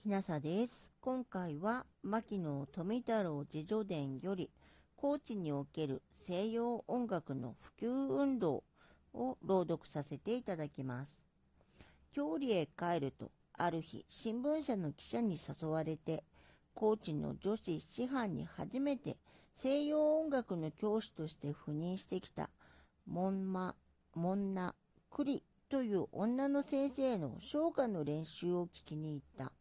きなさです。今回は、牧野富太郎自助伝より、高知における西洋音楽の普及運動を朗読させていただきます。郷里へ帰ると、ある日、新聞社の記者に誘われて、高知の女子師範に初めて西洋音楽の教師として赴任してきた、モンマ、モンナ、クリという女の先生の唱歌の練習を聞きに行った。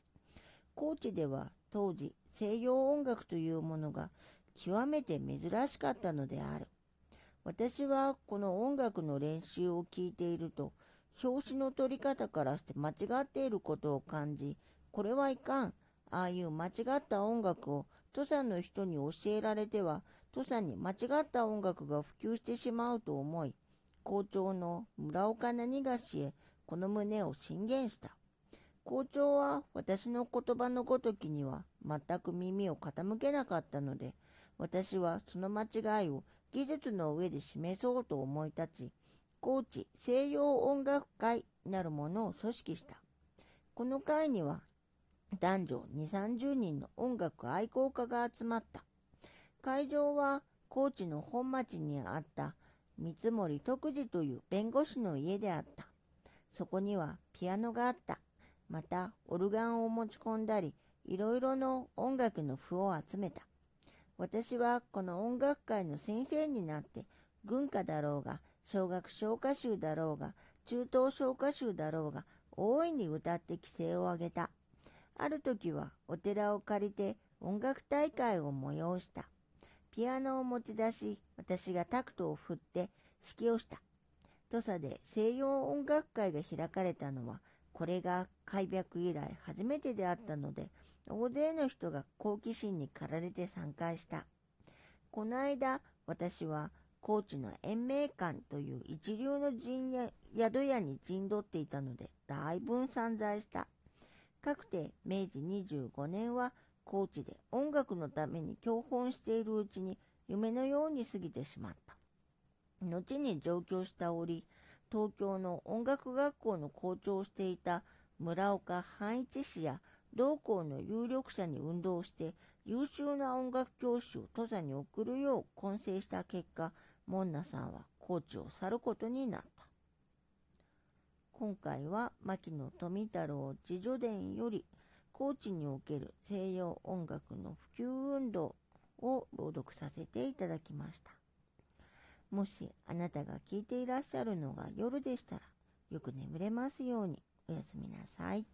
高知では当時西洋音楽というものが極めて珍しかったのである。私はこの音楽の練習を聞いていると、表紙の取り方からして間違っていることを感じ、これはいかん。ああいう間違った音楽を土佐の人に教えられては、土佐に間違った音楽が普及してしまうと思い、校長の村岡何がしへこの旨を進言した。校長は私の言葉のごときには全く耳を傾けなかったので、私はその間違いを技術の上で示そうと思い立ち、高知西洋音楽会なるものを組織した。この会には男女2、30人の音楽愛好家が集まった。会場は高知の本町にあった三森徳次という弁護士の家であった。そこにはピアノがあった。またオルガンを持ち込んだり、いろいろの音楽の譜を集めた。私はこの音楽会の先生になって、軍歌だろうが、小学唱歌集だろうが、中等唱歌集だろうが、大いに歌って規制を上げた。ある時はお寺を借りて音楽大会を催した。ピアノを持ち出し、私がタクトを振って指揮をした。土佐で西洋音楽会が開かれたのはこれが開闢以来初めてであったので、大勢の人が好奇心に駆られて参加した。この間、私は高知の延命館という一流の陣や宿屋に陣取っていたので、だいぶ散在した。かくて明治25年は高知で音楽のために教本しているうちに夢のように過ぎてしまった。後に上京した折、東京の音楽学校の校長をしていた村岡半一氏や同校の有力者に運動して優秀な音楽教師を土佐に送るよう混成した結果、門ナさんは高知を去ることになった。今回は牧野富太郎自助伝より高知における西洋音楽の普及運動を朗読させていただきました。もしあなたが聞いていらっしゃるのが夜でしたら、よく眠れますようにおやすみなさい。